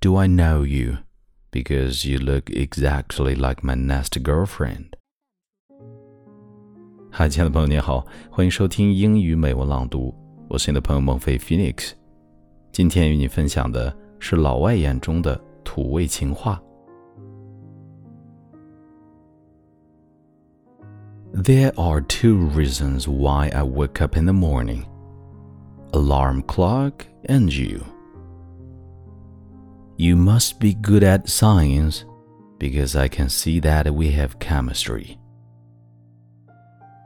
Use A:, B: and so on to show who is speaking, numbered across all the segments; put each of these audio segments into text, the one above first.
A: Do I know you? Because you look exactly like my next girlfriend. 嗨，亲爱的朋友，你好，欢迎收听英语美文朗读，我是你的朋友孟飞 Phoenix。今天与你分享的是老外眼中的土味情话。There are two reasons why I wake up in the morning: alarm clock and you. You must be good at science because I can see that we have chemistry.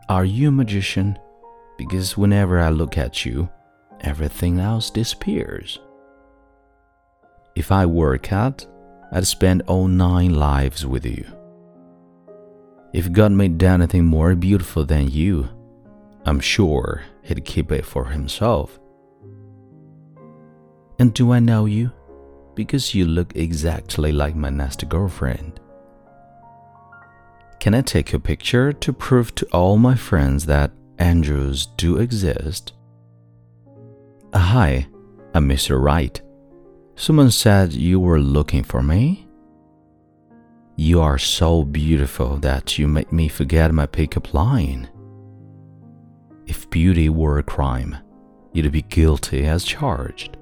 A: Are you a magician? Because whenever I look at you, everything else disappears. If I were a cat, I'd spend all nine lives with you. If God made anything more beautiful than you, I'm sure He'd keep it for Himself. And do I know you? Because you look exactly like my nasty girlfriend. Can I take your picture to prove to all my friends that angels do exist? Uh, hi, I'm Mr. Right. Someone said you were looking for me? You are so beautiful that you make me forget my pickup line. If beauty were a crime, you'd be guilty as charged.